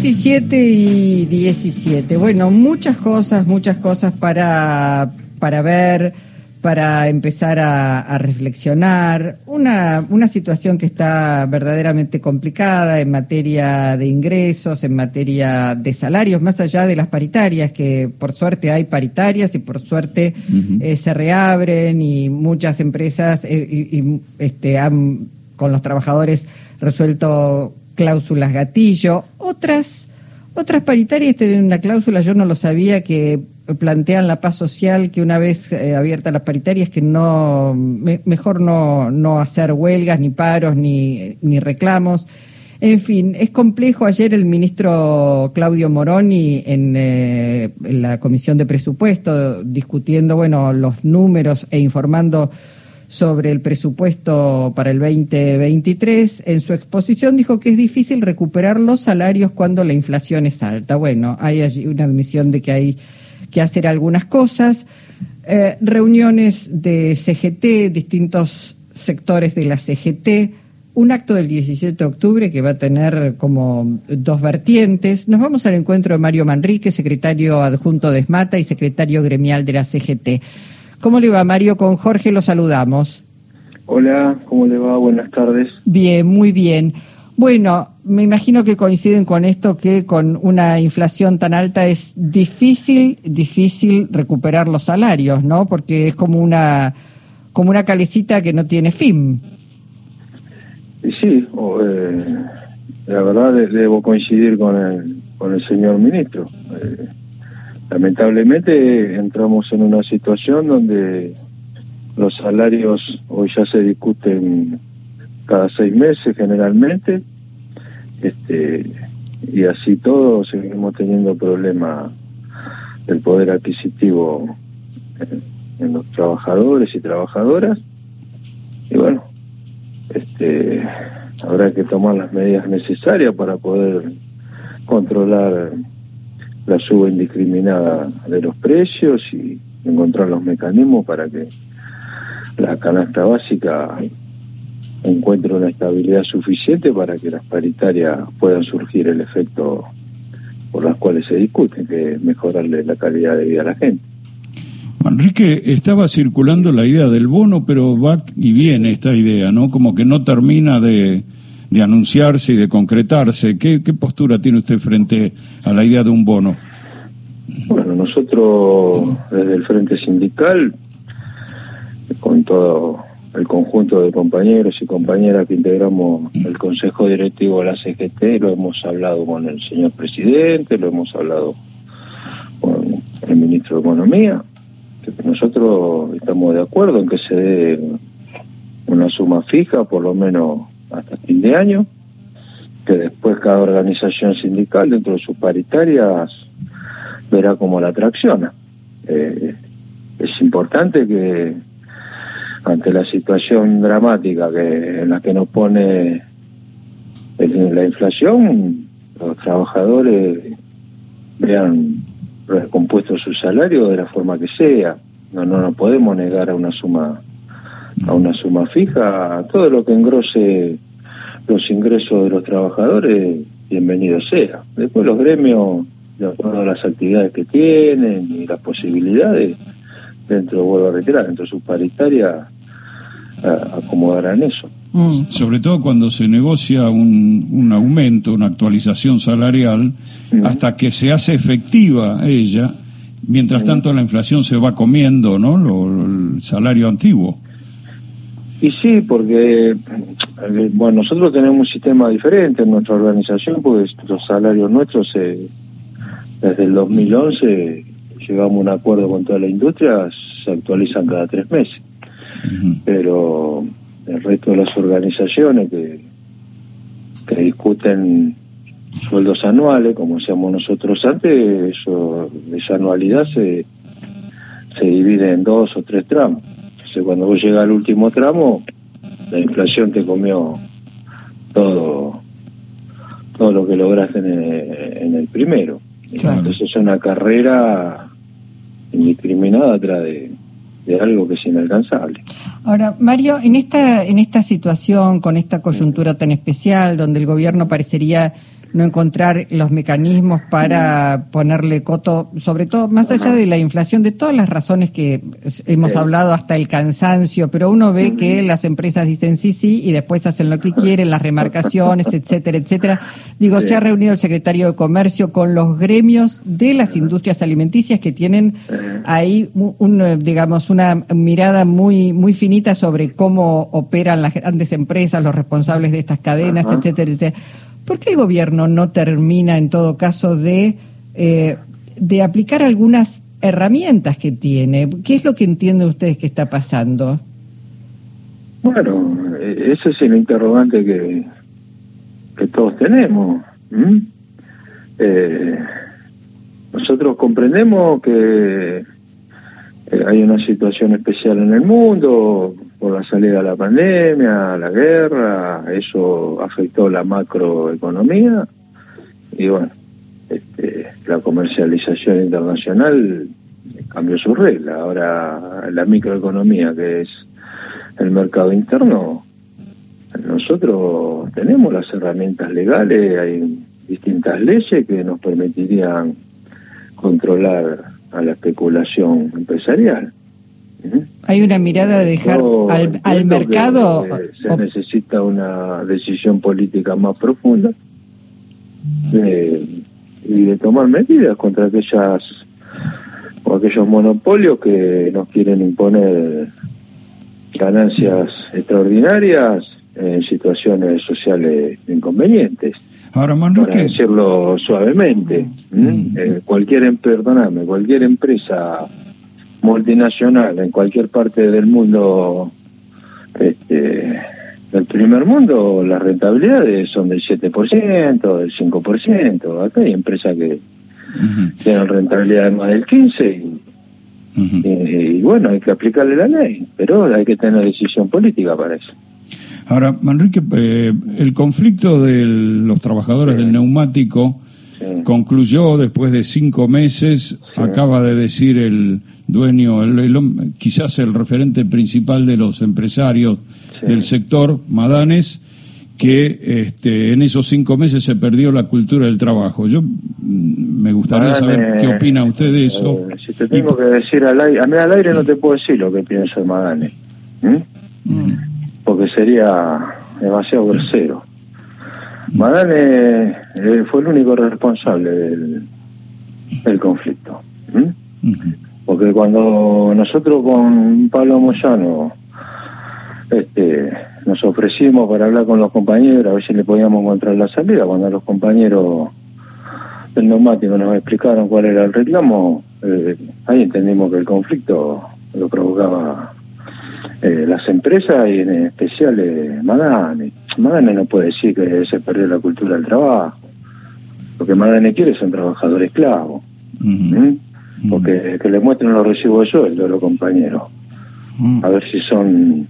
17 y 17. Bueno, muchas cosas, muchas cosas para, para ver, para empezar a, reflexionar. Una, una situación que está verdaderamente complicada en materia de ingresos, en materia de salarios, más allá de las paritarias, que por suerte hay paritarias y por suerte eh, se reabren y muchas empresas eh, y, este, han con los trabajadores resuelto cláusulas gatillo. Otras, otras paritarias tienen una cláusula, yo no lo sabía, que plantean la paz social, que una vez eh, abiertas las paritarias, que no, mejor no, no hacer huelgas, ni paros, ni, ni reclamos. En fin, es complejo. Ayer el ministro Claudio Moroni en, eh, en, la Comisión de Presupuesto discutiendo, bueno, los números e informando sobre el presupuesto para el 2023. En su exposición dijo que es difícil recuperar los salarios cuando la inflación es alta. Bueno, hay allí una admisión de que hay que hacer algunas cosas. Eh, reuniones de CGT, distintos sectores de la CGT, un acto del 17 de octubre que va a tener como dos vertientes. Nos vamos al encuentro de Mario Manrique, secretario adjunto de ESMATA y secretario gremial de la CGT. ¿Cómo le va, Mario? Con Jorge lo saludamos. Hola, ¿cómo le va? Buenas tardes. Bien, muy bien. Bueno, me imagino que coinciden con esto que con una inflación tan alta es difícil, difícil recuperar los salarios, ¿no? Porque es como una como una calecita que no tiene fin. Sí, eh, la verdad debo coincidir con el, con el señor ministro. Eh, lamentablemente entramos en una situación donde los salarios hoy ya se discuten cada seis meses generalmente. Este y así todo seguimos teniendo problemas del poder adquisitivo en, los trabajadores y trabajadoras. Y bueno este habrá que tomar las medidas necesarias para poder controlar la suba indiscriminada de los precios y encontrar los mecanismos para que la canasta básica encuentre una estabilidad suficiente para que las paritarias puedan surgir el efecto por las cuales se discuten, que es mejorarle la calidad de vida a la gente. Enrique, estaba circulando la idea del bono, pero va y viene esta idea, ¿no? Como que no termina de, de anunciarse y de concretarse. ¿Qué, postura tiene usted frente a la idea de un bono? Bueno, nosotros desde el Frente Sindical, con todo el conjunto de compañeros y compañeras que integramos el Consejo Directivo de la CGT, lo hemos hablado con el señor presidente, lo hemos hablado con el ministro de Economía, nosotros estamos de acuerdo en que se dé una suma fija, por lo menos hasta fin de año, que después cada organización sindical dentro de sus paritarias verá cómo la atracciona. Eh, es importante que ante la situación dramática que en la que nos pone la inflación, los trabajadores vean recompuesto su salario de la forma que sea. No, no nos podemos negar a una suma a una suma fija, todo lo que engrose los ingresos de los trabajadores, bienvenido sea. Después los gremios, de acuerdo a las actividades que tienen y las posibilidades, dentro, vuelvo a retirar, dentro de sus paritarias, acomodarán eso. Mm. Sobre todo cuando se negocia un, un aumento, una actualización salarial, hasta que se hace efectiva ella, mientras tanto la inflación se va comiendo, ¿no? el salario antiguo. Y sí, porque eh, bueno, nosotros tenemos un sistema diferente en nuestra organización, porque los salarios nuestros desde el 2011 llegamos a un acuerdo con toda la industria, se actualizan cada tres meses. Pero el resto de las organizaciones que, que discuten sueldos anuales, como hacíamos nosotros antes, eso, esa anualidad se, se divide en dos o tres tramos cuando vos llegas al último tramo, la inflación te comió todo todo lo que lograste en el, primero. Entonces es una carrera indiscriminada atrás de, algo que es inalcanzable. Ahora, Mario, en esta, en esta situación, con esta coyuntura tan especial, donde el gobierno parecería no encontrar los mecanismos para ponerle coto, sobre todo más allá de la inflación, de todas las razones que hemos hablado hasta el cansancio, pero uno ve que las empresas dicen sí, sí y después hacen lo que quieren, las remarcaciones, etcétera, etcétera. Digo, se ha reunido el secretario de Comercio con los gremios de las industrias alimenticias que tienen ahí un, digamos una mirada muy muy finita sobre cómo operan las grandes empresas, los responsables de estas cadenas, etcétera, etcétera. ¿Por qué el gobierno no termina, en todo caso, de, eh, de aplicar algunas herramientas que tiene? ¿Qué es lo que entienden ustedes que está pasando? Bueno, e-, ese es el interrogante que, que todos tenemos. Eh, nosotros comprendemos que eh, hay una situación especial en el mundo, por la salida de la pandemia, la guerra, eso afectó la macroeconomía y bueno, este, la comercialización internacional cambió su regla. Ahora la microeconomía, que es el mercado interno, nosotros tenemos las herramientas legales, hay distintas leyes que nos permitirían controlar a la especulación empresarial. Hay una mirada de dejar al, mercado. se necesita una decisión política más profunda y de tomar medidas contra aquellas o aquellos monopolios que nos quieren imponer ganancias extraordinarias en situaciones sociales inconvenientes. Ahora, Para decirlo suavemente, mm. eh, cualquier, em, perdóname, cualquier empresa multinacional en cualquier parte del mundo, este, del primer mundo, las rentabilidades son del 7%, del 5%. Acá hay empresas que tienen rentabilidad más del 15% y, bueno, hay que aplicarle la ley, pero hay que tener decisión política para eso. Ahora, Manrique, eh, el conflicto de los trabajadores del neumático concluyó después de cinco meses, acaba de decir el dueño, el, quizás el referente principal de los empresarios del sector, Madanes, que este, en esos cinco meses se perdió la cultura del trabajo. Yo mm, me gustaría saber qué opina usted de eso. Eh, si te tengo que decir al aire, a mí al aire no te puedo decir lo que pienso de Madanes, mm. porque sería demasiado grosero. Madane eh, fue el único responsable del, del conflicto. Porque cuando nosotros con Pablo Moyano este, nos ofrecimos para hablar con los compañeros, a ver si le podíamos encontrar la salida, cuando los compañeros del neumático nos explicaron cuál era el reclamo, eh, ahí entendimos que el conflicto lo provocaba eh, las empresas y en especial eh, Madane. Madane no puede decir que se perdió la cultura del trabajo. Lo que Madane quiere es un trabajador esclavo. Porque que le muestren los recibos de sueldo a los compañeros. A ver si son.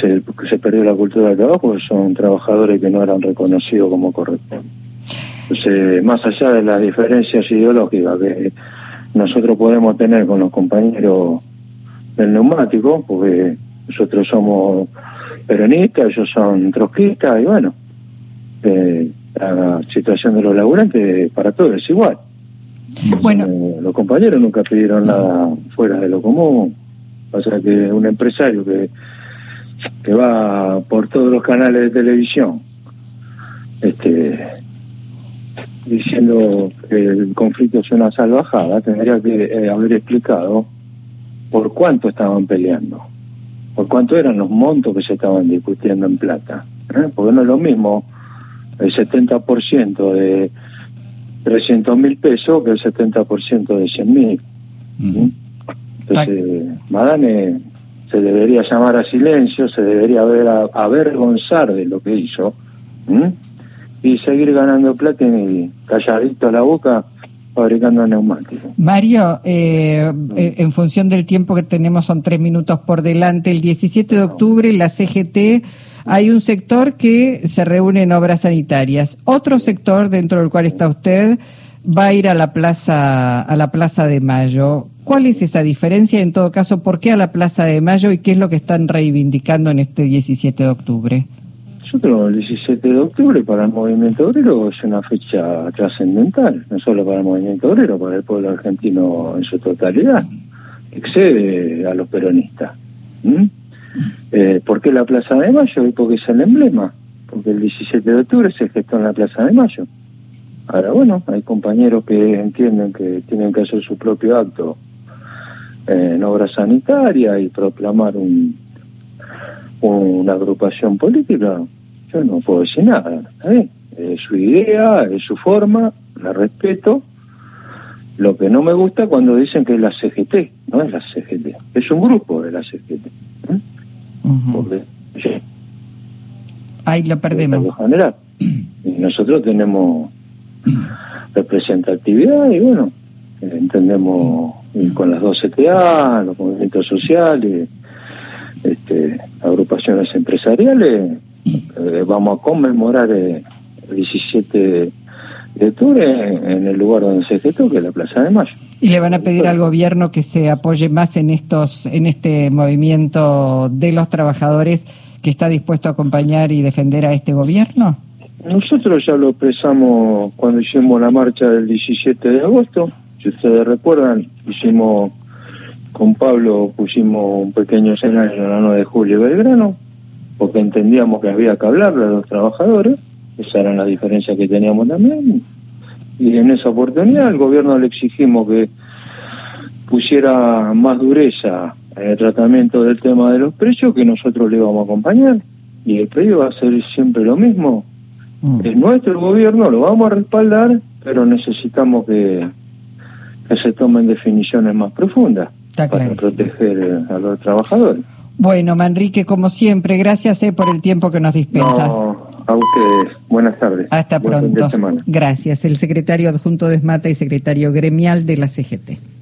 Se, se perdió la cultura del trabajo, son trabajadores que no eran reconocidos como corresponde. Entonces, más allá de las diferencias ideológicas que nosotros podemos tener con los compañeros del neumático, porque nosotros somos peronistas, ellos son trotskistas, y bueno, eh, la situación de los laburantes para todos es igual. Bueno. Eh, los compañeros nunca pidieron nada fuera de lo común. O sea que un empresario que, que va por todos los canales de televisión este diciendo que el conflicto es una salvajada, tendría que eh, haber explicado por cuánto estaban peleando, por cuánto eran los montos que se estaban discutiendo en plata. ¿eh? Porque no es lo mismo el 70% de 300 mil pesos que el 70% de 100 mil. Entonces, Madame se debería llamar a silencio, se debería ver avergonzar de lo que hizo y seguir ganando plata y calladito a la boca fabricando neumáticos. Mario, eh, eh, en función del tiempo que tenemos, son tres minutos por delante. El 17 de octubre, la CGT, hay un sector que se reúne en obras sanitarias. Otro sector dentro del cual está usted va a ir a la plaza, a la Plaza de Mayo. ¿Cuál es esa diferencia? En todo caso, ¿por qué a la Plaza de Mayo y qué es lo que están reivindicando en este 17 de octubre? El 17 de octubre para el movimiento obrero es una fecha trascendental, no solo para el movimiento obrero, para el pueblo argentino en su totalidad, excede a los peronistas. Eh, ¿Por qué la Plaza de Mayo? Porque es el emblema, porque el 17 de octubre se gestó en la Plaza de Mayo. Ahora, bueno, hay compañeros que entienden que tienen que hacer su propio acto en obra sanitaria y proclamar un, una agrupación política, yo no puedo decir nada. Es su idea, es su forma, la respeto. Lo que no me gusta cuando dicen que es la CGT, no es la CGT, es un grupo de la CGT. Ahí lo perdemos. General. Y nosotros tenemos representatividad y bueno, entendemos con las dos CTA, los movimientos sociales, este, agrupaciones empresariales, eh, vamos a conmemorar eh, el 17 de octubre en el lugar donde se gestó, que es la Plaza de Mayo. ¿Y le van a pedir al gobierno que se apoye más en estos, en este movimiento de los trabajadores que está dispuesto a acompañar y defender a este gobierno? Nosotros ya lo expresamos cuando hicimos la marcha del 17 de agosto. Si ustedes recuerdan, hicimos con Pablo pusimos un pequeño escenario en la 9 de julio Belgrano, porque entendíamos que había que hablarle a los trabajadores, esa era la diferencia que teníamos también, y en esa oportunidad al gobierno le exigimos que pusiera más dureza en el tratamiento del tema de los precios, que nosotros le íbamos a acompañar, y el precio va a ser siempre lo mismo. Mm. Es nuestro gobierno, lo vamos a respaldar, pero necesitamos que, que se tomen definiciones más profundas para proteger a los trabajadores. Bueno, Manrique, como siempre, gracias eh, por el tiempo que nos dispensa. No, a ustedes. Buenas tardes. Hasta pronto. Gracias. El secretario adjunto de ESMATA y secretario gremial de la CGT.